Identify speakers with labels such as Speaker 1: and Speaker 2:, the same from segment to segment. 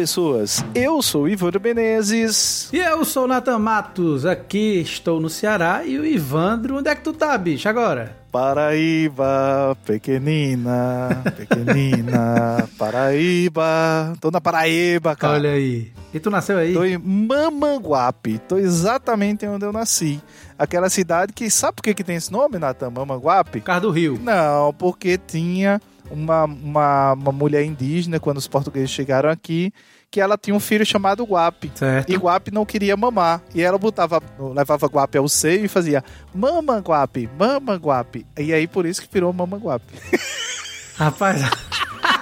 Speaker 1: Pessoas. Eu sou o Ivandro Menezes.
Speaker 2: E eu sou o Nathan Matos. Aqui estou no Ceará. E o Ivandro, onde é que tu tá, bicho, agora?
Speaker 1: Paraíba, pequenina, pequenina, Paraíba. Tô na Paraíba, cara.
Speaker 2: Olha aí. E tu nasceu aí?
Speaker 1: Tô em Mamanguape. Tô exatamente onde eu nasci. Aquela cidade que. Sabe por que, que tem esse nome, Natan? Mamanguape?
Speaker 2: Por do rio.
Speaker 1: Não, porque tinha uma, uma, uma mulher indígena, quando os portugueses chegaram aqui, que ela tinha um filho chamado Guape.
Speaker 2: Certo.
Speaker 1: E Guape não queria mamar. E ela botava, levava Guape ao seio e fazia Mama Guape, Mama Guape. E aí por isso que virou Mama Guape.
Speaker 2: Rapaz.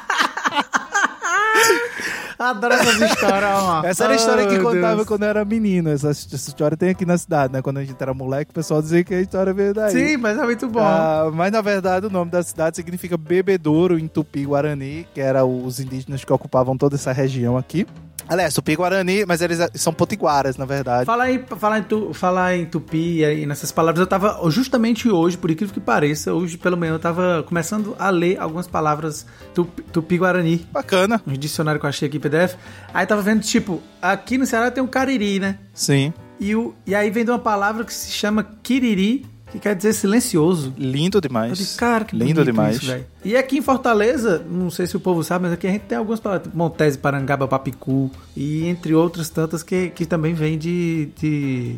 Speaker 2: Adoro essas histórias, mano.
Speaker 1: Essa era a história oh, que contava Deus. quando eu era menino. Essa, essa, história tem aqui na cidade, né? Quando a gente era moleque, o pessoal dizia que a história veio daí.
Speaker 2: Sim, mas é muito bom.
Speaker 1: Ah, mas na verdade o nome da cidade significa bebedouro em tupi-guarani, que era os indígenas que ocupavam toda essa região aqui. Aliás, Tupi-Guarani, mas eles são potiguaras, na verdade.
Speaker 2: Falar em, falar em, tu, falar em Tupi e nessas palavras, eu tava justamente hoje, por incrível que pareça, hoje pelo menos eu tava começando a ler algumas palavras Tupi-Guarani.
Speaker 1: Bacana.
Speaker 2: Um dicionário que eu achei aqui PDF. Aí tava vendo, tipo, aqui no Ceará tem um cariri, né?
Speaker 1: Sim.
Speaker 2: E, o, e aí vem de uma palavra que se chama kiriri, que quer dizer silencioso.
Speaker 1: Lindo demais.
Speaker 2: Eu disse, cara, que
Speaker 1: lindo demais.
Speaker 2: Isso, e aqui em Fortaleza, não sei se o povo sabe, mas aqui a gente tem algumas palavras, tipo Montese, Parangaba, Papicu e entre outras tantas que, que também vem de, de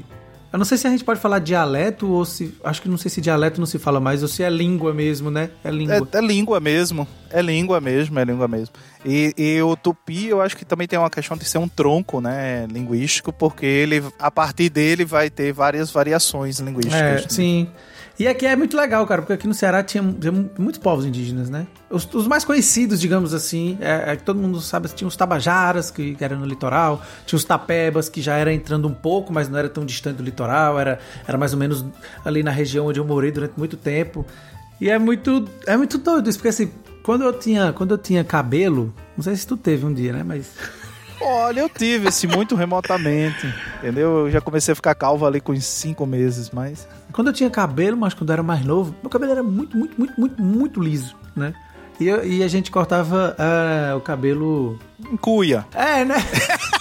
Speaker 2: eu não sei se a gente pode falar dialeto ou se. Acho que não sei se dialeto não se fala mais ou se é língua mesmo, né? É língua.
Speaker 1: É, é língua mesmo. É língua mesmo, é língua mesmo. E, e, o tupi, eu acho que também tem uma questão de ser um tronco, né? Linguístico, porque ele, a partir dele vai ter várias variações linguísticas. É,
Speaker 2: né? Sim. E aqui é muito legal, cara, porque aqui no Ceará tinha, tinha muitos povos indígenas, né? Os, os mais conhecidos, digamos assim, é, é, que todo mundo sabe, tinha os tabajaras, que, que era no litoral, tinha os tapebas, que já era entrando um pouco, mas não era tão distante do litoral, era, era mais ou menos ali na região onde eu morei durante muito tempo. E é muito, é muito doido isso, porque assim, quando eu tinha, quando eu tinha cabelo, não sei se tu teve um dia, né, mas
Speaker 1: Olha, eu tive esse muito remotamente, entendeu? Eu já comecei a ficar calvo ali com uns cinco meses, mas...
Speaker 2: Quando eu tinha cabelo, mas quando eu era mais novo, meu cabelo era muito, muito, muito, muito, muito liso, né? E, eu, e a gente cortava uh, o cabelo...
Speaker 1: Em cuia.
Speaker 2: É, né?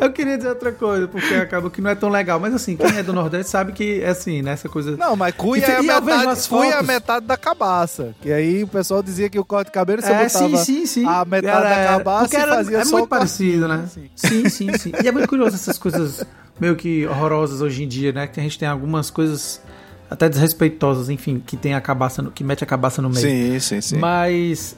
Speaker 2: Eu queria dizer outra coisa, porque acaba que não é tão legal. Mas assim, quem é do Nordeste sabe que é assim, né? Essa coisa.
Speaker 1: Não, mas cuia, é, a metade, cuia é a metade da cabaça. E aí o pessoal dizia que o corte de cabelo você é, botava
Speaker 2: sim, sim, sim.
Speaker 1: a metade era, da cabaça era, e fazia
Speaker 2: é
Speaker 1: só
Speaker 2: muito parecido, né? Sim. sim, sim, sim. E é muito curioso essas coisas meio que horrorosas hoje em dia, né? Que a gente tem algumas coisas até desrespeitosas, enfim, que tem a cabaça, no, que mete a cabaça no meio.
Speaker 1: Sim, sim, sim.
Speaker 2: Mas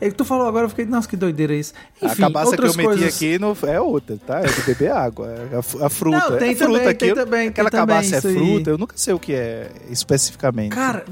Speaker 2: é que tu falou agora, eu fiquei, nossa, que doideira isso.
Speaker 1: Enfim, a cabaça que eu meti coisas... aqui no, é outra, tá? É de beber água. É a, a, fruta.
Speaker 2: Não, tem
Speaker 1: a fruta
Speaker 2: também,
Speaker 1: aqui.
Speaker 2: Tem também,
Speaker 1: aquela
Speaker 2: tem
Speaker 1: cabaça é fruta, eu nunca sei o que é especificamente.
Speaker 2: Cara,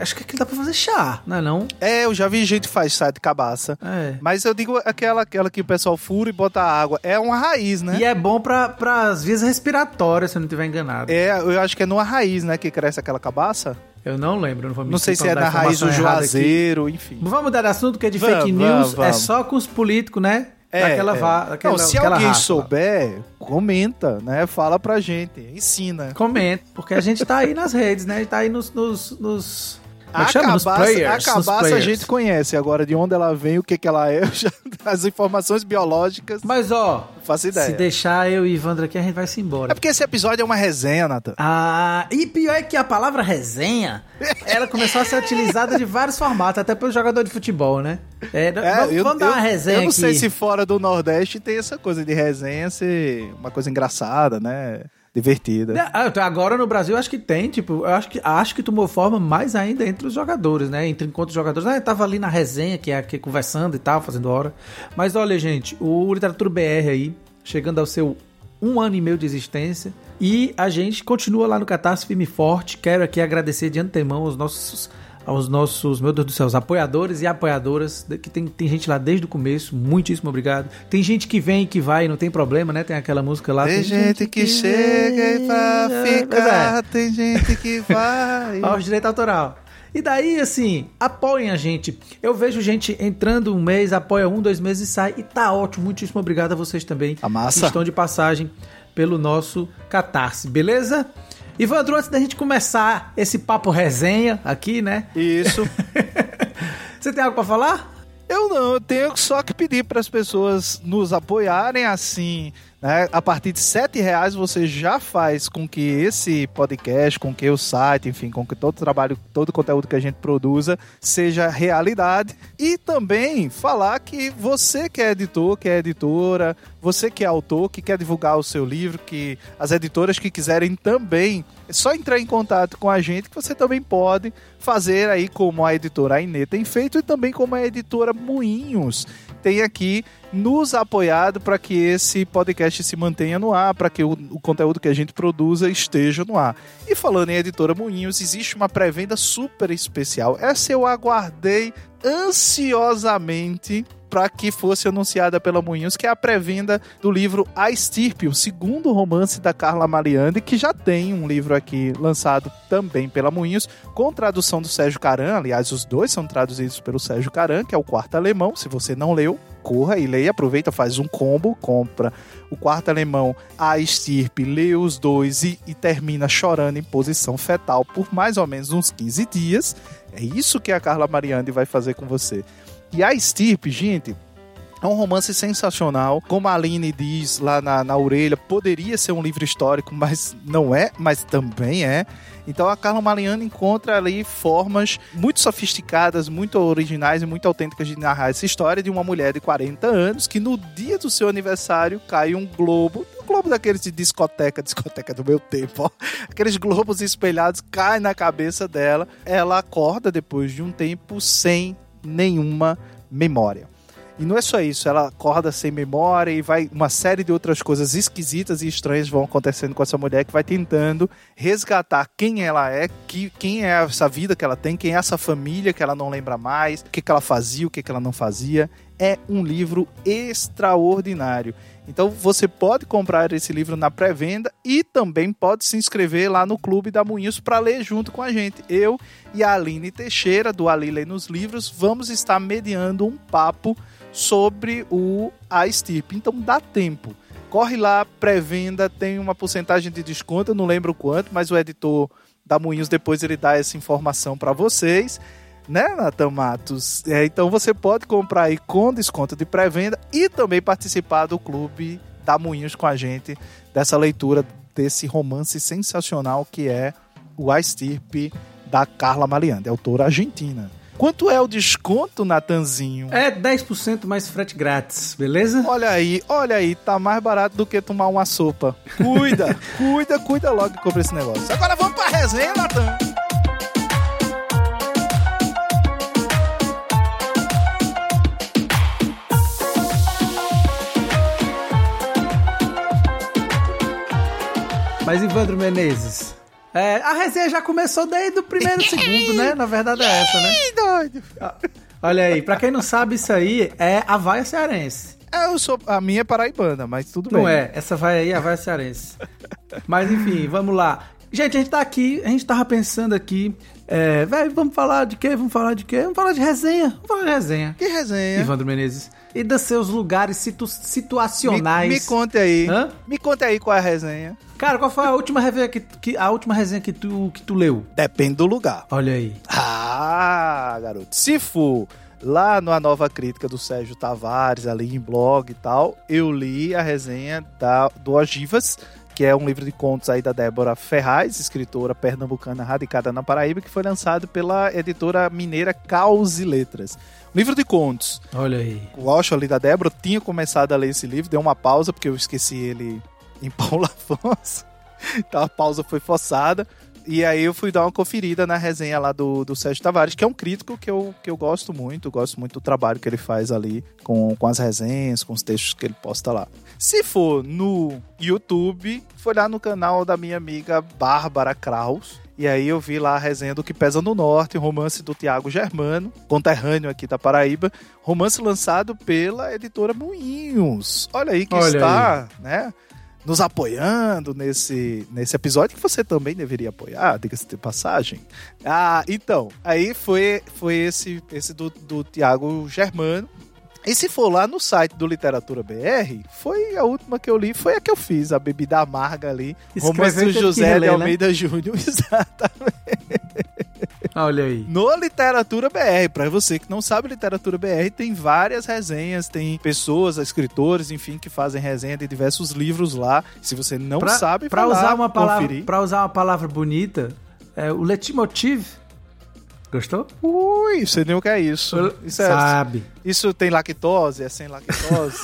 Speaker 2: acho que aquilo dá pra fazer chá, não é não?
Speaker 1: É, eu já vi gente que faz chá de cabaça.
Speaker 2: É.
Speaker 1: Mas eu digo aquela, aquela que o pessoal fura e bota água. É uma raiz, né?
Speaker 2: E é bom pra, as vias respiratórias, se eu não estiver enganado.
Speaker 1: É, eu acho que é numa raiz, né, que cresce aquela cabaça.
Speaker 2: Eu não lembro, não vou me
Speaker 1: Não sei se é na raiz do juazeiro, enfim.
Speaker 2: Vamos mudar de assunto, que é de vamos, fake news, vamos, é vamos. é só com os políticos, né?
Speaker 1: É, daquela, é. Daquela, não, se alguém raça. souber, comenta, né? Fala pra gente, ensina.
Speaker 2: Comenta, porque a gente tá aí nas redes, né? A gente tá aí nos, nos, nos
Speaker 1: a cabaça, players, a cabaça a gente conhece agora de onde ela vem, o que que ela é, as informações biológicas.
Speaker 2: Mas ó,
Speaker 1: faço ideia.
Speaker 2: Se deixar eu e Ivandro aqui, a gente vai se embora.
Speaker 1: É porque esse episódio é uma resenha, Nathan.
Speaker 2: Ah, e pior é que a palavra resenha, ela começou a ser utilizada de vários formatos, até pelo jogador de futebol, né?
Speaker 1: É, é vamos, eu, vamos dar uma resenha Eu não aqui. sei se fora do Nordeste tem essa coisa de resenha ser uma coisa engraçada, né? Divertida.
Speaker 2: Ah, então agora no Brasil acho que tem, tipo, acho que acho que tomou forma mais ainda entre os jogadores, né? Entre encontros jogadores. Ah, eu tava ali na resenha, que é aqui conversando e tal, fazendo hora. Mas olha, gente, o Literatura BR aí, chegando ao seu um ano e meio de existência. E a gente continua lá no Catarse Firme Forte. Quero aqui agradecer de antemão os nossos aos nossos, meu Deus do céu, os apoiadores e apoiadoras, que tem, tem gente lá desde o começo, muitíssimo obrigado. Tem gente que vem e que vai, não tem problema, né? Tem aquela música lá.
Speaker 1: Tem, tem gente, gente, que, que chega e vai é, ficar, é. tem gente que vai.
Speaker 2: Aos direito autoral. E daí, assim, apoiem a gente. Eu vejo gente entrando um mês, apoia um, dois meses e sai. E tá ótimo. Muitíssimo obrigado a vocês também.
Speaker 1: A massa.
Speaker 2: Que estão de passagem pelo nosso Catarse, beleza? Ivandro, antes da gente começar esse papo resenha aqui, né?
Speaker 1: Isso.
Speaker 2: Você tem algo para falar?
Speaker 1: Eu não, eu tenho só que pedir para as pessoas nos apoiarem assim né? A partir de sete reais você já faz com que esse podcast, com que o site, enfim, com que todo o trabalho, todo o conteúdo que a gente produza seja realidade. E também falar que você que é editor, que é editora, você que é autor, que quer divulgar o seu livro, que as editoras que quiserem também, é só entrar em contato com a gente que você também pode fazer aí como a editora Inê tem feito e também como a editora Moinhos tem aqui nos apoiado para que esse podcast se mantenha no ar, para que o, o, conteúdo que a gente produza esteja no ar. E falando em Editora Moinhos, existe uma pré-venda super especial. Essa eu aguardei ansiosamente para que fosse anunciada pela Moinhos, que é a pré-venda do livro A Estirpe, o segundo romance da Carla Mariani, que já tem um livro aqui lançado também pela Moinhos, com tradução do Sérgio Caran. Aliás, os dois são traduzidos pelo Sérgio Caran, que é o quarto alemão. Se você não leu, corra e leia, aproveita, faz um combo, compra o quarto alemão, a estirpe, lê os dois e, e, termina chorando em posição fetal por mais ou menos uns 15 dias. É isso que a Carla Mariani vai fazer com você. E a estirpe, gente, é um romance sensacional. Como a Aline diz lá na, na orelha, poderia ser um livro histórico, mas não é, mas também é. Então a Carla Mariani encontra ali formas muito sofisticadas, muito originais e muito autênticas de narrar essa história de uma mulher de 40 anos que no dia do seu aniversário cai um globo um globo daqueles de discoteca, discoteca do meu tempo, ó. Aqueles globos espelhados caem na cabeça dela. Ela acorda depois de um tempo sem nenhuma memória. E não é só isso, ela acorda sem memória e vai uma série de outras coisas esquisitas e estranhas vão acontecendo com essa mulher que vai tentando resgatar quem ela é, que, quem é essa vida que ela tem, quem é essa família que ela não lembra mais, o que, que ela fazia, o que, que ela não fazia. É um livro extraordinário. Então você pode comprar esse livro na pré-venda e também pode se inscrever lá no Clube da Moinhos para ler junto com a gente. Eu e a Aline Teixeira, do Ali Lê nos Livros, vamos estar mediando um papo sobre o A Estirpe. Então dá tempo. Corre lá, pré-venda, tem uma porcentagem de desconto, eu não lembro quanto, mas o editor da Moinhos depois ele dá essa informação para vocês, né, Natan Matos? É, então você pode comprar aí com desconto de pré-venda e também participar do clube da Moinhos com a gente, dessa leitura desse romance sensacional que é o A Estirpe da Carla Mariani, autora argentina. Quanto é o desconto, Natanzinho?
Speaker 2: É 10% mais frete grátis, beleza?
Speaker 1: Olha aí, olha aí, tá mais barato do que tomar uma sopa. Cuida, cuida, cuida logo que compra esse negócio. Agora vamos pra resenha, Natan.
Speaker 2: Mas Ivandro Menezes, é, a resenha já começou desde o primeiro segundo, né? Na verdade é essa, né? doido. Ah, olha aí, pra quem não sabe, isso aí é a vaia cearense.
Speaker 1: É, eu sou, a minha é paraibana, mas tudo
Speaker 2: não
Speaker 1: bem.
Speaker 2: Não é, essa vai aí é a vaia cearense. mas enfim, vamos lá. Gente, a gente tá aqui, a gente tava pensando aqui, é, velho, vamos falar de quê? Vamos falar de quê? Vamos falar de resenha. Vamos falar de resenha.
Speaker 1: Que resenha?
Speaker 2: Ivandro Menezes. E dos seus lugares situ situacionais.
Speaker 1: Me, me conte aí. Hã? Me conte aí qual é a resenha.
Speaker 2: Cara, qual foi a última resenha que, que, a última resenha que tu, que tu leu?
Speaker 1: Depende do lugar.
Speaker 2: Olha aí.
Speaker 1: Ah, garoto. Se for lá na nova crítica do Sérgio Tavares, ali em blog e tal, eu li a resenha da, do Ogivas, que é um livro de contos aí da Débora Ferraz, escritora pernambucana radicada na Paraíba, que foi lançado pela editora mineira Caos e Letras. Livro de contos.
Speaker 2: Olha aí.
Speaker 1: O Osho ali da Débora tinha começado a ler esse livro, deu uma pausa porque eu esqueci ele em Paulo Afonso. Então a pausa foi forçada. E aí eu fui dar uma conferida na resenha lá do, do Sérgio Tavares, que é um crítico que eu, que eu gosto muito, gosto muito do trabalho que ele faz ali com, com as resenhas, com os textos que ele posta lá. Se for no YouTube, foi lá no canal da minha amiga Bárbara Kraus. E aí eu vi lá a resenha do Que Pesa no Norte, romance do Tiago Germano, conterrâneo aqui da Paraíba, romance lançado pela editora Moinhos. Olha aí que Olha está, aí. né? Nos apoiando nesse, nesse episódio que você também deveria apoiar, diga-se de passagem. Ah, então, aí foi, foi esse, esse do, do Tiago Germano. E se for lá no site do Literatura BR, foi a última que eu li, foi a que eu fiz, a Bebida Amarga ali. Romance do José de né? Almeida né? Júnior, exatamente.
Speaker 2: Olha aí.
Speaker 1: No Literatura BR, para você que não sabe, Literatura BR tem várias resenhas, tem pessoas, escritores, enfim, que fazem resenha de diversos livros lá. Se você não pra, sabe,
Speaker 2: para usar uma palavra, para usar uma palavra bonita, é, o leitmotiv Gostou?
Speaker 1: Ui, sei nem o que é isso. isso
Speaker 2: é, Sabe.
Speaker 1: Isso tem lactose? É sem lactose?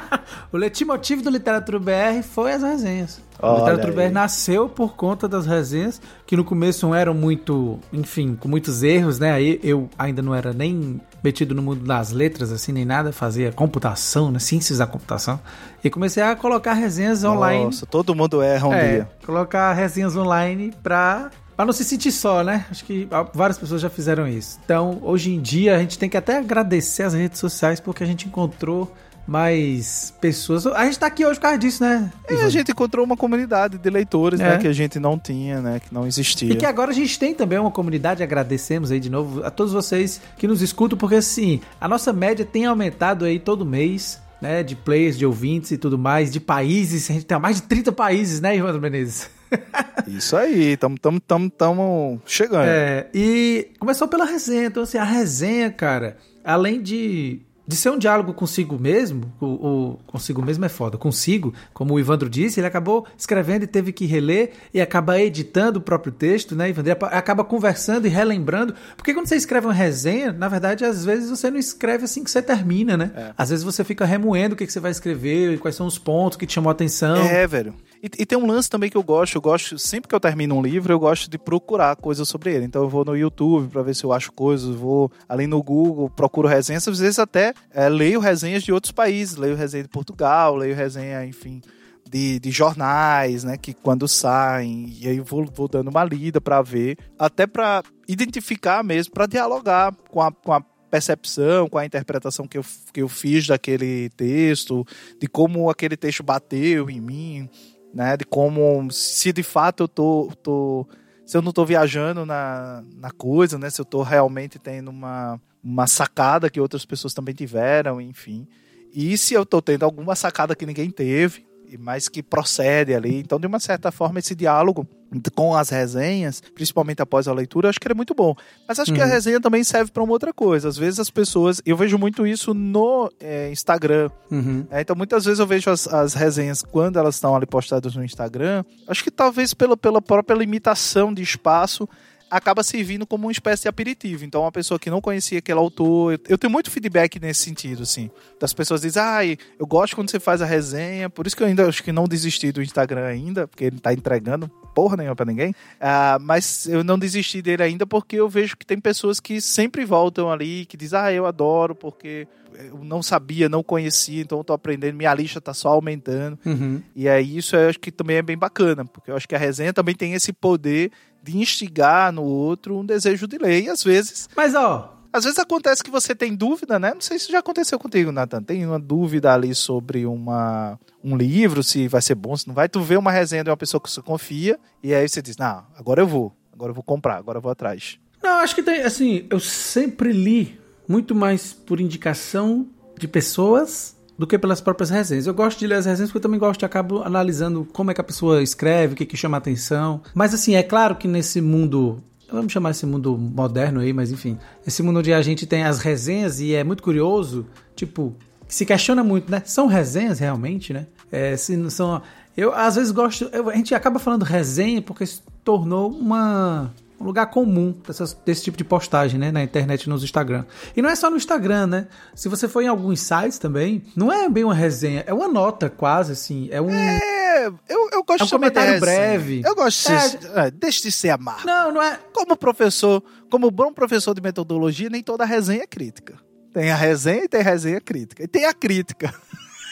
Speaker 2: o leitmotiv do Literatura BR foi as resenhas. Olha o Literatura. BR nasceu por conta das resenhas, que no começo eram muito, enfim, com muitos erros, né? Aí eu ainda não era nem metido no mundo das letras, assim, nem nada, fazia computação, né? Ciências da computação. E comecei a colocar resenhas online.
Speaker 1: Nossa, todo mundo erra um é, dia.
Speaker 2: Colocar resenhas online pra Pra não se sentir só, né? Acho que várias pessoas já fizeram isso. Então, hoje em dia, a gente tem que até agradecer as redes sociais porque a gente encontrou mais pessoas. A gente tá aqui hoje por causa disso, né?
Speaker 1: E a gente encontrou uma comunidade de leitores, né, é. né? Que a gente não tinha, né? Que não existia.
Speaker 2: E que agora a gente tem também uma comunidade. Agradecemos aí de novo a todos vocês que nos escutam, porque assim, a nossa média tem aumentado aí todo mês. Né, de players, de ouvintes e tudo mais, de países, a gente tem mais de 30 países, né, Ivan Menezes?
Speaker 1: Isso aí, estamos tamo, tamo, tamo chegando.
Speaker 2: É, e começou pela resenha. Então, assim, a resenha, cara, além de de ser um diálogo consigo mesmo, o, o, consigo mesmo é foda, consigo, como o Ivandro disse, ele acabou escrevendo e teve que reler e acaba editando o próprio texto, né, Ivandro? Acaba conversando e relembrando, porque quando você escreve uma resenha, na verdade, às vezes você não escreve assim que você termina, né? É. Às vezes você fica remoendo o que, que você vai escrever, quais são os pontos que te chamou a atenção.
Speaker 1: É, velho. E, e, tem um lance também que eu gosto, eu gosto, sempre que eu termino um livro, eu gosto de procurar coisas sobre ele. Então eu vou no YouTube para ver se eu acho coisas, vou ali no Google, procuro resenhas, às vezes até é, leio resenhas de outros países, leio resenha de Portugal, leio resenha, enfim, de, de, jornais, né, que quando saem, e aí vou, vou dando uma lida para ver, até para identificar mesmo, para dialogar com a, com a percepção, com a interpretação que eu, que eu fiz daquele texto, de como aquele texto bateu em mim, né? De como, se de fato eu tô, tô se eu não tô viajando na, na coisa, né? Se eu tô realmente tendo uma, uma sacada que outras pessoas também tiveram, enfim. E se eu tô tendo alguma sacada que ninguém teve, mas que procede ali. Então, de uma certa forma, esse diálogo com as resenhas, principalmente após a leitura, acho que ele é muito bom. Mas acho uhum. que a uhum. resenha também serve para uma outra coisa. Às vezes as pessoas. Eu vejo muito isso no é, Instagram. Uhum. É, então, muitas vezes eu vejo as, as resenhas quando elas estão ali postadas no Instagram. Acho que talvez pela, pela própria limitação de espaço acaba servindo como uma espécie de aperitivo. Então, uma pessoa que não conhecia aquele autor, eu tenho muito feedback nesse sentido, assim. Das pessoas dizem, ai, ah, eu gosto quando você faz a resenha, por isso que eu ainda acho que não desisti do Instagram ainda, porque ele tá entregando porra nenhuma pra ninguém. Uh, mas eu não desisti dele ainda porque eu vejo que tem pessoas que sempre voltam ali, que dizem, ah, eu adoro porque eu não sabia, não conhecia, então eu tô aprendendo, minha lista tá só aumentando. Uhum. E aí isso eu acho que também é bem bacana, porque eu acho que a resenha também tem esse poder de instigar no outro um desejo de ler. E às vezes.
Speaker 2: Mas, ó.
Speaker 1: Às vezes acontece que você tem dúvida, né? Não sei se já aconteceu contigo, Nathan. Tem uma dúvida ali sobre uma, um livro, se vai ser bom, se não vai. Tu vê uma resenha de uma pessoa que você confia, e aí você diz: Não, agora eu vou. Agora eu vou comprar, agora eu vou atrás.
Speaker 2: Não, acho que tem, assim, eu sempre li muito mais por indicação de pessoas do que pelas próprias resenhas. Eu gosto de ler as resenhas porque eu também gosto de acabo analisando como é que a pessoa escreve, o que, que chama atenção. Mas assim, é claro que nesse mundo vamos chamar esse mundo moderno aí, mas enfim, esse mundo onde a gente tem as resenhas e é muito curioso, tipo, se questiona muito, né? São resenhas realmente, né? É, se não são. Eu às vezes gosto. Eu, a gente acaba falando resenha porque se tornou uma um lugar comum dessas, desse tipo de postagem, né? Na internet, nos Instagram. E não é só no Instagram, né? Se você for em alguns sites também, não é bem uma resenha, é uma nota quase, assim. É um.
Speaker 1: É, eu, eu gosto
Speaker 2: é um
Speaker 1: de
Speaker 2: comentário breve.
Speaker 1: Eu gosto de. É, é, deixa de ser amargo.
Speaker 2: Não, não é.
Speaker 1: Como professor, como bom professor de metodologia, nem toda resenha é crítica. Tem a resenha e tem a resenha crítica. E tem a crítica.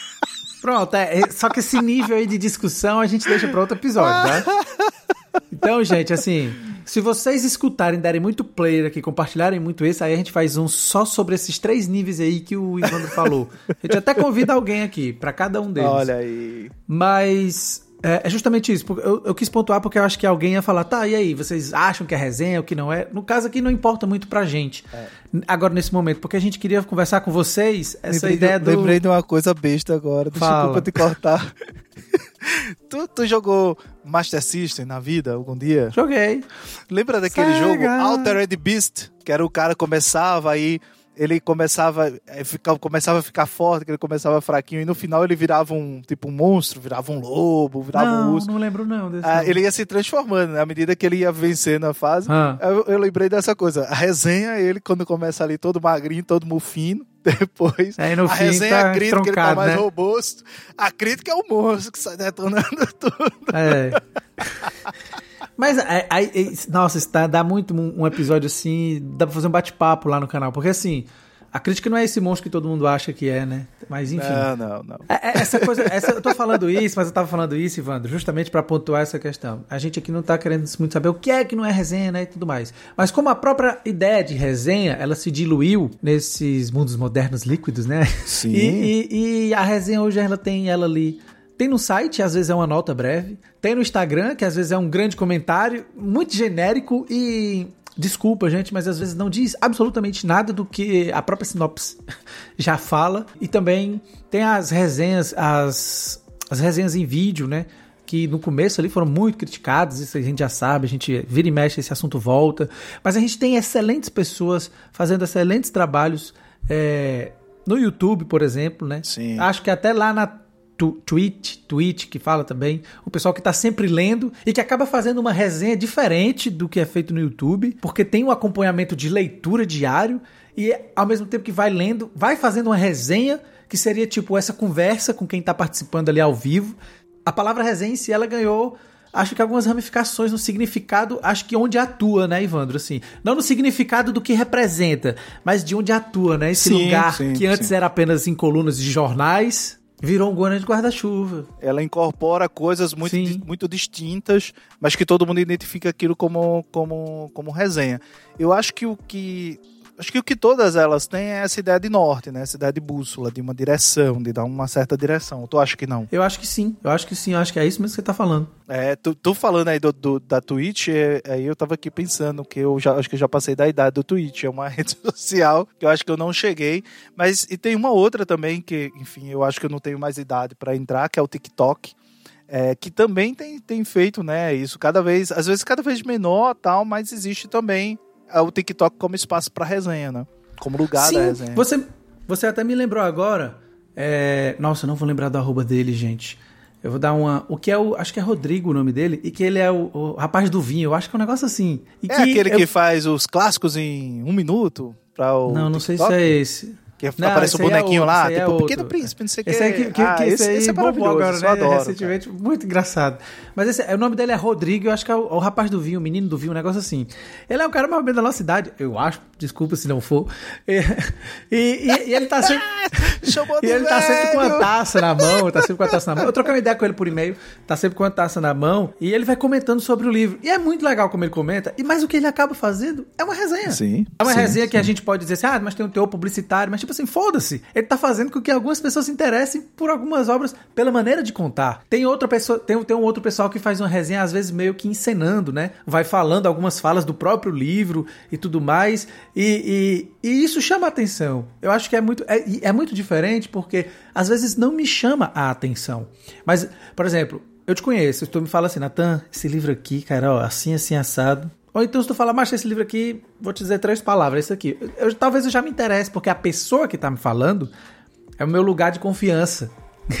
Speaker 2: Pronto, é, só que esse nível aí de discussão a gente deixa para outro episódio, tá? Então, gente, assim, Se vocês escutarem, derem muito player aqui, compartilharem muito esse, aí a gente faz um só sobre esses três níveis aí que o Ivandro falou. A gente até convida alguém aqui, para cada um deles.
Speaker 1: Olha aí.
Speaker 2: Mas é, é justamente isso. Eu, eu, quis pontuar porque eu acho que alguém ia falar, tá, e aí, vocês acham que é resenha, o que não é? No caso aqui não importa muito pra gente. É. Agora, nesse momento, porque a gente queria conversar com vocês essa
Speaker 1: lembrei
Speaker 2: ideia
Speaker 1: de,
Speaker 2: do...
Speaker 1: Lembrei de uma coisa besta agora, desculpa te cortar. tu, tu jogou Master System na vida algum dia?
Speaker 2: Joguei.
Speaker 1: Lembra daquele Sega. jogo Altered Beast? Que era o cara começava aí... E ele começava, é, começava a ficar forte, que ele começava fraquinho, e no final ele virava um tipo um monstro, virava um lobo, virava
Speaker 2: não,
Speaker 1: um urso.
Speaker 2: Não lembro, não.
Speaker 1: Ah, ele ia se transformando, né? à medida que ele ia vencendo a fase. Ah. Eu, eu, lembrei dessa coisa. A resenha, ele, quando começa ali todo magrinho, todo mufino. Depois,
Speaker 2: Aí no
Speaker 1: a
Speaker 2: fim
Speaker 1: resenha
Speaker 2: tá
Speaker 1: a crítica, ele tá mais
Speaker 2: né?
Speaker 1: robusto. A crítica é o monstro que sai detonando tudo.
Speaker 2: É. Mas, aí, nossa, está, dá muito um episódio assim, dá pra fazer um bate-papo lá no canal, porque assim, a crítica não é esse monstro que todo mundo acha que é, né? Mas enfim.
Speaker 1: Não, não, não.
Speaker 2: É, é, essa coisa, essa, eu tô falando isso, mas eu tava falando isso, Ivandro, justamente para pontuar essa questão. A gente aqui não tá querendo muito saber o que é que não é resenha, né? E tudo mais. Mas como a própria ideia de resenha, ela se diluiu nesses mundos modernos líquidos, né?
Speaker 1: Sim.
Speaker 2: E, e, e a resenha hoje ela tem ela ali tem no site, às vezes é uma nota breve. Tem no Instagram, que às vezes é um grande comentário, muito genérico e. Desculpa, gente, mas às vezes não diz absolutamente nada do que a própria sinopse já fala. E também tem as resenhas, as, as resenhas em vídeo, né? que no começo ali foram muito criticadas, isso a gente já sabe, a gente vira e mexe, esse assunto volta. Mas a gente tem excelentes pessoas fazendo excelentes trabalhos é, no YouTube, por exemplo, né?
Speaker 1: Sim.
Speaker 2: Acho que até lá na Twitch, Twitch que fala também, o pessoal que está sempre lendo e que acaba fazendo uma resenha diferente do que é feito no YouTube, porque tem um acompanhamento de leitura diário e ao mesmo tempo que vai lendo, vai fazendo uma resenha que seria tipo essa conversa com quem está participando ali ao vivo. A palavra resenha em si ela ganhou acho que algumas ramificações no significado, acho que onde atua, né, Ivandro? Assim, não no significado do que representa, mas de onde atua, né? Esse
Speaker 1: sim,
Speaker 2: lugar
Speaker 1: sim,
Speaker 2: que antes
Speaker 1: sim.
Speaker 2: era apenas em colunas de jornais, Virou um grande guarda-chuva.
Speaker 1: Ela incorpora coisas muito,
Speaker 2: Sim.
Speaker 1: muito distintas, mas que todo mundo identifica aquilo como, como, como resenha. Eu acho que o que. Acho que o que todas elas têm é essa ideia de norte, né? Essa ideia de bússola, de uma direção, de dar uma certa direção. Tu acha que não?
Speaker 2: Eu acho que sim. Eu acho que sim. Eu acho que é isso mesmo que você tá falando.
Speaker 1: É, tu, tu falando aí do, do- da Twitch, é, aí eu tava aqui pensando que eu já acho que eu já passei da idade do Twitch. É uma rede social que eu acho que eu não cheguei. Mas e tem uma outra também que, enfim, eu acho que eu não tenho mais idade para entrar, que é o TikTok. é, que também tem, tem feito, né, isso cada vez, às vezes cada vez menor, tal, mas existe também o TikTok como espaço para resenha, né? Como lugar
Speaker 2: sim.
Speaker 1: da resenha.
Speaker 2: Você, você até me lembrou agora. é, Nossa, eu não vou lembrar do arroba dele, gente. Eu vou dar uma. O que é o. Acho que é Rodrigo o nome dele. E que ele é o, o rapaz do vinho. Eu acho que é um negócio assim. E
Speaker 1: É aquele
Speaker 2: eu-
Speaker 1: que faz os clássicos em um minuto para o
Speaker 2: Não, não sei se é esse.
Speaker 1: Que
Speaker 2: Não,
Speaker 1: aparece o
Speaker 2: é
Speaker 1: bonequinho
Speaker 2: outro,
Speaker 1: lá,
Speaker 2: aí é
Speaker 1: tipo,
Speaker 2: outro.
Speaker 1: Pequeno Príncipe, não sei o que.
Speaker 2: Esse aí que, que,
Speaker 1: ah,
Speaker 2: que
Speaker 1: esse,
Speaker 2: esse
Speaker 1: esse é
Speaker 2: bombou
Speaker 1: maravilhoso,
Speaker 2: agora, né?
Speaker 1: adoro.
Speaker 2: Recentemente, muito engraçado. Mas esse, o nome dele é Rodrigo, eu acho que é o, o rapaz do vinho, o menino do vinho, um negócio assim. Ele é um cara mais menos da nossa idade, eu acho, desculpa se não for. E, e- e- e ele tá sempre...
Speaker 1: cara.
Speaker 2: E ele tá sempre com
Speaker 1: velho.
Speaker 2: uma taça na mão, tá sempre com a taça na mão. Eu troquei uma ideia com ele por e-mail, tá sempre com a taça na mão, e ele vai comentando sobre o livro. E é muito legal como ele comenta, e mas o que ele acaba fazendo é uma resenha.
Speaker 1: Sim,
Speaker 2: É uma
Speaker 1: sim,
Speaker 2: resenha que a
Speaker 1: sim.
Speaker 2: gente pode dizer assim, ah, mas tem um teor publicitário, mas tipo assim, foda-se. Ele tá fazendo com que algumas pessoas se interessem por algumas obras pela maneira de contar. Tem outra pessoa, tem, tem um outro pessoal que faz uma resenha, às vezes meio que encenando, né? Vai falando algumas falas do próprio livro e tudo mais. E, e, e isso chama a atenção. Eu acho que é muito, é, é muito diferente porque às vezes não me chama a atenção. Mas, por exemplo, eu te conheço, tu me fala assim, Natan, esse livro aqui, cara, ó, assim, assim, assado. Ou então se tu fala, macho, esse livro aqui, vou te dizer três palavras, esse aqui. Eu, eu- talvez eu já me interesse, porque a pessoa que tá me falando é o meu lugar de confiança.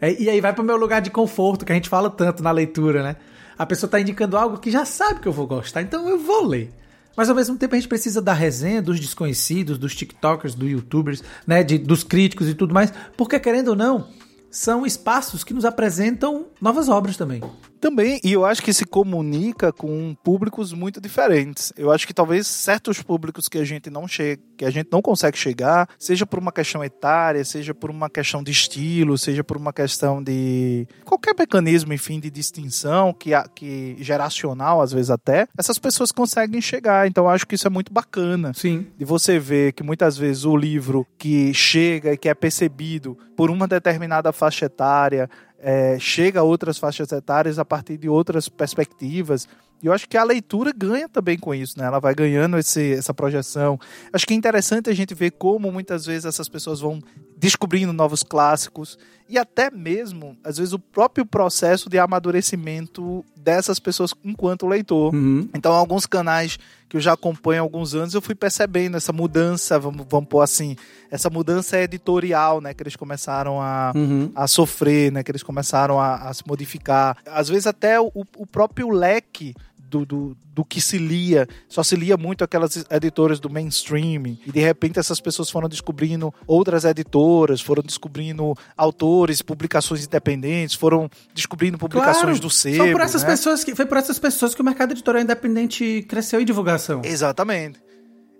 Speaker 2: É, e aí vai pro meu lugar de conforto, que a gente fala tanto na leitura, né? A pessoa tá indicando algo que já sabe que eu vou gostar, então eu vou ler. Mas ao mesmo tempo a gente precisa da resenha dos desconhecidos, dos TikTokers, dos YouTubers, né? De, dos críticos e tudo mais, porque querendo ou não, são espaços que nos apresentam novas obras também.
Speaker 1: Também, e eu acho que se comunica com públicos muito diferentes. Eu acho que talvez certos públicos que a gente não chega, que a gente não consegue chegar, seja por uma questão etária, seja por uma questão de estilo, seja por uma questão de qualquer mecanismo, enfim, de distinção, que, que geracional, às vezes até, essas pessoas conseguem chegar. Então eu acho que isso é muito bacana.
Speaker 2: Sim.
Speaker 1: De você ver que muitas vezes o livro que chega e que é percebido por uma determinada faixa etária, é, chega a outras faixas etárias a partir de outras perspectivas. E eu acho que a leitura ganha também com isso, né? Ela vai ganhando esse, essa projeção. Acho que é interessante a gente ver como muitas vezes essas pessoas vão descobrindo novos clássicos e até mesmo, às vezes, o próprio processo de amadurecimento dessas pessoas enquanto leitor.
Speaker 2: Uhum.
Speaker 1: Então, alguns canais que eu já acompanho há alguns anos, eu fui percebendo essa mudança, vamos, vamos pôr assim, essa mudança editorial, né, que eles começaram a,
Speaker 2: Uhum.
Speaker 1: a sofrer, né, que eles começaram a, a se modificar. Às vezes até o, o próprio leque do, do, do que se lia, só se lia muito aquelas editoras do mainstream, e de repente essas pessoas foram descobrindo outras editoras, foram descobrindo autores, publicações independentes, foram descobrindo publicações
Speaker 2: Claro,
Speaker 1: do sebo.
Speaker 2: São por essas
Speaker 1: né?
Speaker 2: pessoas que, foi por essas pessoas que o mercado editorial independente cresceu em divulgação.
Speaker 1: Exatamente.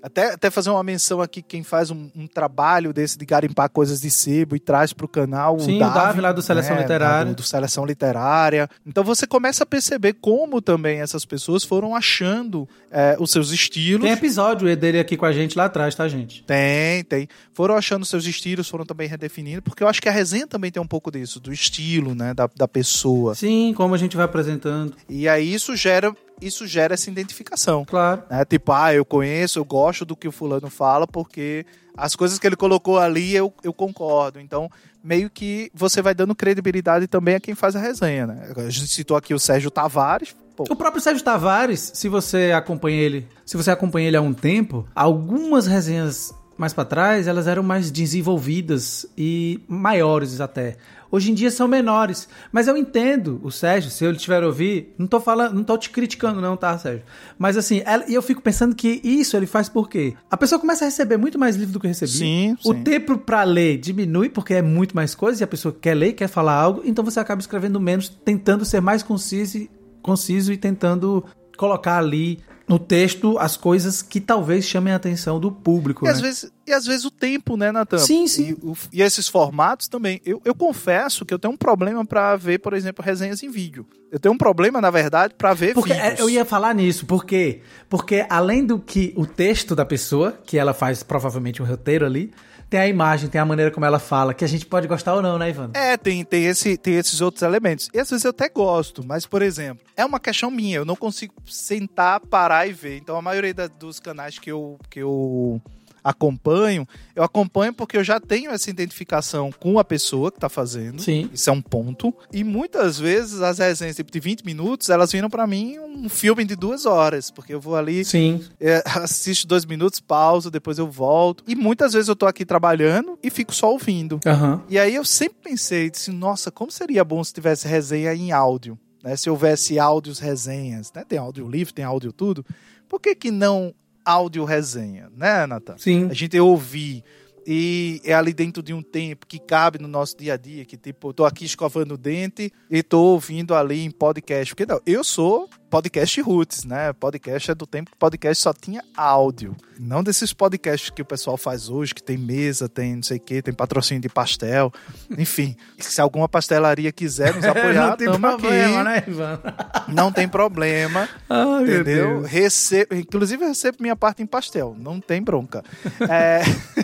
Speaker 1: Até, até fazer uma menção aqui, quem faz um, um trabalho desse de garimpar coisas de sebo e traz para o canal
Speaker 2: Sim,
Speaker 1: o
Speaker 2: o Davi lá do Seleção Literária.
Speaker 1: Do, do Seleção Literária. Então você começa a perceber como também essas pessoas foram achando é, os seus estilos.
Speaker 2: Tem episódio dele aqui com a gente lá atrás, tá, gente?
Speaker 1: Tem, tem. Foram achando seus estilos, foram também redefinindo, porque eu acho que a resenha também tem um pouco disso, do estilo, né, da, da pessoa.
Speaker 2: Sim, como a gente vai apresentando.
Speaker 1: E aí isso gera, isso gera essa identificação.
Speaker 2: Claro.
Speaker 1: né? Tipo, ah, eu conheço, eu gosto do que o fulano fala, porque as coisas que ele colocou ali eu, eu concordo. Então, meio que você vai dando credibilidade também a quem faz a resenha, né? A gente citou aqui o Sérgio Tavares. Pô,
Speaker 2: O próprio Sérgio Tavares, se você acompanha ele, se você acompanha ele há um tempo, algumas resenhas mais pra trás, elas eram mais desenvolvidas e maiores até. Hoje em dia são menores, mas eu entendo o Sérgio, se ele tiver a ouvir, não tô falando, não tô te criticando não, tá, Sérgio? Mas assim, e eu fico pensando que isso ele faz por quê? A pessoa começa a receber muito mais livro do que recebia.
Speaker 1: Sim,
Speaker 2: O
Speaker 1: sim.
Speaker 2: tempo pra ler diminui porque é muito mais coisa e a pessoa quer ler, quer falar algo, então você acaba escrevendo menos, tentando ser mais conciso, e- conciso e tentando colocar ali no texto as coisas que talvez chamem a atenção do público.
Speaker 1: E às,
Speaker 2: né?
Speaker 1: vezes, e às vezes o tempo, né, Natan?
Speaker 2: Sim, sim.
Speaker 1: E, e esses formatos também. Eu, eu confesso que eu tenho um problema pra ver, por exemplo, resenhas em vídeo. Eu tenho um problema, na verdade, pra ver
Speaker 2: Porque
Speaker 1: vídeos.
Speaker 2: é, eu ia falar nisso, por quê? Porque além do que o texto da pessoa, que ela faz provavelmente um roteiro ali, tem a imagem, tem a maneira como ela fala, que a gente pode gostar ou não, né, Ivan?
Speaker 1: É, tem, tem, esse, tem esses outros elementos. E às vezes eu até gosto, mas, por exemplo, é uma questão minha. Eu não consigo sentar, parar e ver. Então, a maioria da- dos canais que eu, que eu acompanho, eu acompanho porque eu já tenho essa identificação com a pessoa que tá fazendo.
Speaker 2: Sim.
Speaker 1: Isso é um ponto. E muitas vezes as resenhas tipo, de 20 minutos, elas viram pra mim um filme de duas horas. Porque eu vou ali,
Speaker 2: Sim.
Speaker 1: é, assisto dois minutos, pauso, depois eu volto. E muitas vezes eu tô aqui trabalhando e fico só ouvindo.
Speaker 2: Aham.
Speaker 1: E aí eu sempre pensei, disse, nossa, como seria bom se tivesse resenha em áudio, né? Se houvesse áudios resenhas, né? Tem áudio livre, tem áudio tudo. Por que que não áudio resenha, né, Nathan?
Speaker 2: Sim.
Speaker 1: A gente ouvir e é ali dentro de um tempo que cabe no nosso dia a dia, que tipo, eu tô aqui escovando o dente e tô ouvindo ali em podcast. Porque não, eu sou podcast roots, né? Podcast é do tempo que podcast só tinha áudio. Não desses podcasts que o pessoal faz hoje, que tem mesa, tem não sei o que, tem patrocínio de pastel. Enfim, se alguma pastelaria quiser nos apoiar,
Speaker 2: não tem problema,
Speaker 1: aqui.
Speaker 2: né, Ivan?
Speaker 1: Não tem problema.
Speaker 2: Ai,
Speaker 1: Entendeu? Recebo, inclusive eu recebo minha parte em pastel, não tem bronca. É,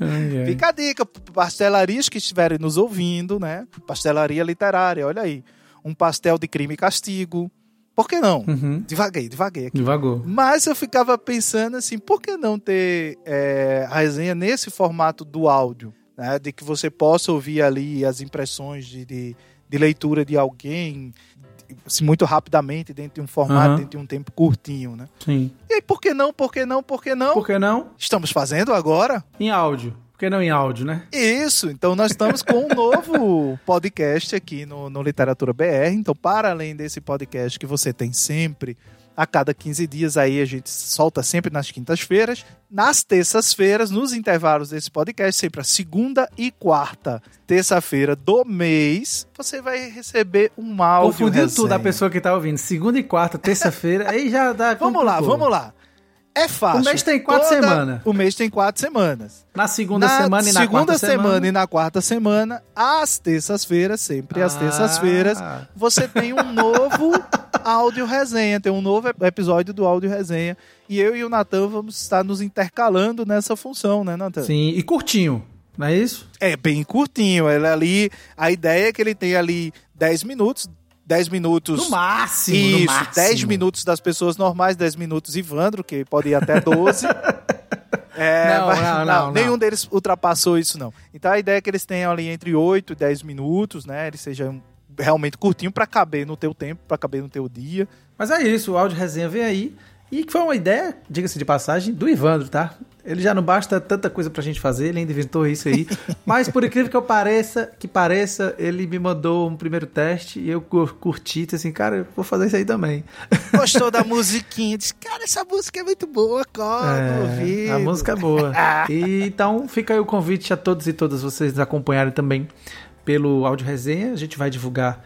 Speaker 2: Ai, ai.
Speaker 1: fica a dica, pastelarias que estiverem nos ouvindo, né? Pastelaria literária, olha aí. Um pastel de crime e castigo. Por que não?
Speaker 2: Uhum.
Speaker 1: Devaguei, devaguei aqui.
Speaker 2: Devagou.
Speaker 1: Mas eu ficava pensando assim, por que não ter é, a resenha nesse formato do áudio? Né? De que você possa ouvir ali as impressões de, de, de leitura de alguém muito rapidamente, dentro de um formato,
Speaker 2: Aham.
Speaker 1: dentro de um tempo curtinho, né?
Speaker 2: Sim.
Speaker 1: E aí, por que não, por que não, por que não?
Speaker 2: Por que não?
Speaker 1: Estamos fazendo agora?
Speaker 2: Em áudio. Por que não em áudio, né?
Speaker 1: Isso, então nós estamos com um novo podcast aqui no, no Literatura BR. Então, para além desse podcast que você tem sempre a cada 15 dias aí a gente solta sempre nas quintas-feiras. Nas terças-feiras, nos intervalos desse podcast, sempre a segunda e quarta terça-feira do mês, você vai receber um áudio
Speaker 2: Confundiu
Speaker 1: resenha.
Speaker 2: tudo a pessoa que tá ouvindo. Segunda e quarta, terça-feira, aí já dá.
Speaker 1: Vamos lá, vamos lá. É fácil.
Speaker 2: O mês tem quatro
Speaker 1: Toda-
Speaker 2: semanas.
Speaker 1: O mês tem quatro semanas.
Speaker 2: Na segunda
Speaker 1: na
Speaker 2: semana e na
Speaker 1: segunda
Speaker 2: quarta
Speaker 1: semana,
Speaker 2: semana.
Speaker 1: e na quarta semana, às terças-feiras, sempre às
Speaker 2: Ah.
Speaker 1: terças-feiras, você tem um novo áudio resenha, tem um novo ep- episódio do áudio resenha. E eu e o Natan vamos estar nos intercalando nessa função, né, Natan?
Speaker 2: Sim, e curtinho, não é isso?
Speaker 1: É bem curtinho. Ele ali, a ideia é que ele tem ali 10 minutos, 10 minutos.
Speaker 2: No máximo, no
Speaker 1: Isso,
Speaker 2: máximo.
Speaker 1: 10 minutos das pessoas normais, 10 minutos Ivandro, que pode ir até 12. É,
Speaker 2: Não,
Speaker 1: mas-
Speaker 2: não, não,
Speaker 1: nenhum
Speaker 2: não.
Speaker 1: deles ultrapassou isso, não. Então a ideia é que eles tenham ali entre 8 e 10 minutos, né? Eles sejam realmente curtinho pra caber no teu tempo, pra caber no teu dia.
Speaker 2: Mas é isso, o áudio resenha vem aí. E que foi uma ideia, diga-se de passagem, do Ivandro, tá? Ele já não basta tanta coisa pra gente fazer, ele ainda inventou isso aí. Mas por incrível que eu pareça, que pareça, ele me mandou um primeiro teste e eu cur- curti, disse assim, cara, eu vou fazer isso aí também.
Speaker 1: Gostou da musiquinha? Disse, cara, essa música é muito boa, cola ouvido.
Speaker 2: a música é boa. E, então fica aí o convite a todos e todas vocês nos acompanharem também pelo áudio resenha. A gente vai divulgar.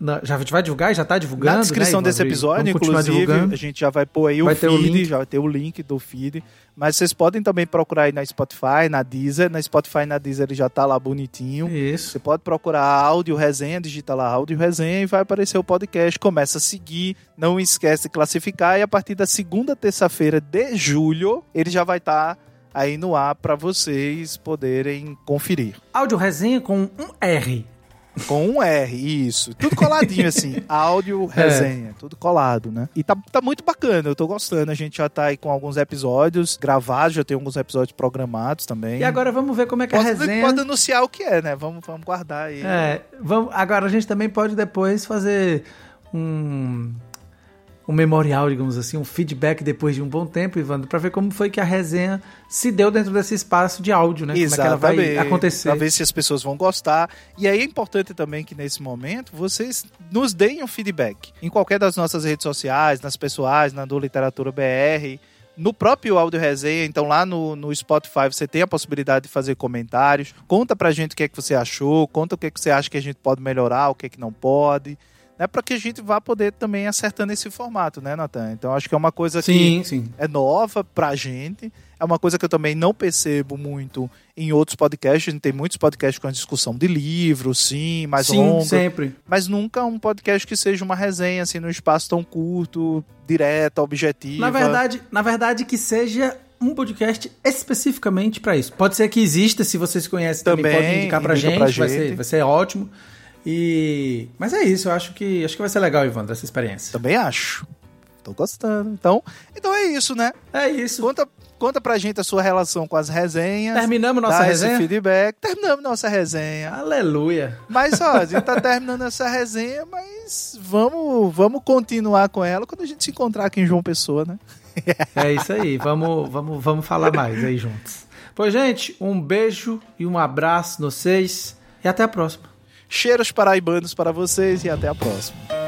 Speaker 2: na- já a gente vai divulgar e já tá divulgando.
Speaker 1: Na descrição
Speaker 2: né,
Speaker 1: desse episódio, inclusive, a gente já vai pôr aí o
Speaker 2: Vai o
Speaker 1: feed,
Speaker 2: link.
Speaker 1: já vai ter o link do feed. Mas vocês podem também procurar aí na Spotify, na Deezer. Na Spotify na Deezer ele já tá lá bonitinho.
Speaker 2: Isso.
Speaker 1: Você pode procurar áudio resenha, digita lá áudio resenha e vai aparecer o podcast. Começa a seguir, não esquece de classificar. E a partir da segunda terça-feira de julho, ele já vai estar aí no ar para vocês poderem conferir.
Speaker 2: Áudio resenha com um R.
Speaker 1: Com um R, isso. Tudo coladinho, assim. Áudio, resenha. Tudo colado, né? E tá, tá muito bacana, eu tô gostando. A gente já tá aí com alguns episódios gravados, já tem alguns episódios programados também.
Speaker 2: E agora vamos ver como é que a
Speaker 1: pode,
Speaker 2: resenha.
Speaker 1: pode anunciar o que é, né? Vamos, vamos guardar aí.
Speaker 2: É, vamos, agora a gente também pode depois fazer um, um memorial, digamos assim, um feedback depois de um bom tempo, Ivandro, pra ver como foi que a resenha se deu dentro desse espaço de áudio, né? Como é que ela vai
Speaker 1: Exatamente.
Speaker 2: acontecer.
Speaker 1: Pra ver se as pessoas vão gostar. E aí é importante também que nesse momento vocês nos deem um feedback. Em qualquer das nossas redes sociais, nas pessoais, na do Literatura BR, no próprio Áudio Resenha, então lá no, no Spotify você tem a possibilidade de fazer comentários. Conta pra gente o que é que você achou, conta o que é que você acha que a gente pode melhorar, o que é que não pode. Né, para que a gente vá poder também acertando esse formato, né, Natan? Então acho que é uma coisa que
Speaker 2: Sim, sim.
Speaker 1: é nova pra gente. É uma coisa que eu também não percebo muito em outros podcasts. A gente tem muitos podcasts com a discussão de livros, sim, mais
Speaker 2: sim,
Speaker 1: longa.
Speaker 2: sempre.
Speaker 1: Mas nunca um podcast que seja uma resenha, assim, num espaço tão curto, direta, objetiva.
Speaker 2: Na verdade, na verdade que seja um podcast especificamente pra isso. Pode ser que exista, se vocês conhecem também,
Speaker 1: Também,
Speaker 2: pode indicar pra
Speaker 1: indica
Speaker 2: gente,
Speaker 1: pra
Speaker 2: vai,
Speaker 1: gente.
Speaker 2: Ser, vai ser ótimo. E mas é isso, eu acho que acho que vai ser legal, Ivandro, essa experiência.
Speaker 1: Também acho. Tô gostando. Então, então é isso, né?
Speaker 2: É isso.
Speaker 1: Conta, conta pra gente a sua relação com as resenhas.
Speaker 2: Terminamos nossa resenha?
Speaker 1: feedback. Terminamos nossa resenha.
Speaker 2: Aleluia.
Speaker 1: Mas, ó, a gente tá terminando essa resenha, mas vamos, vamos continuar com ela quando a gente se encontrar aqui em João Pessoa, né?
Speaker 2: É isso aí. Vamos, vamos, vamos falar mais aí juntos. Pois, gente, um beijo e um abraço vocês e até a próxima.
Speaker 1: Cheiros paraibanos para vocês e até a próxima.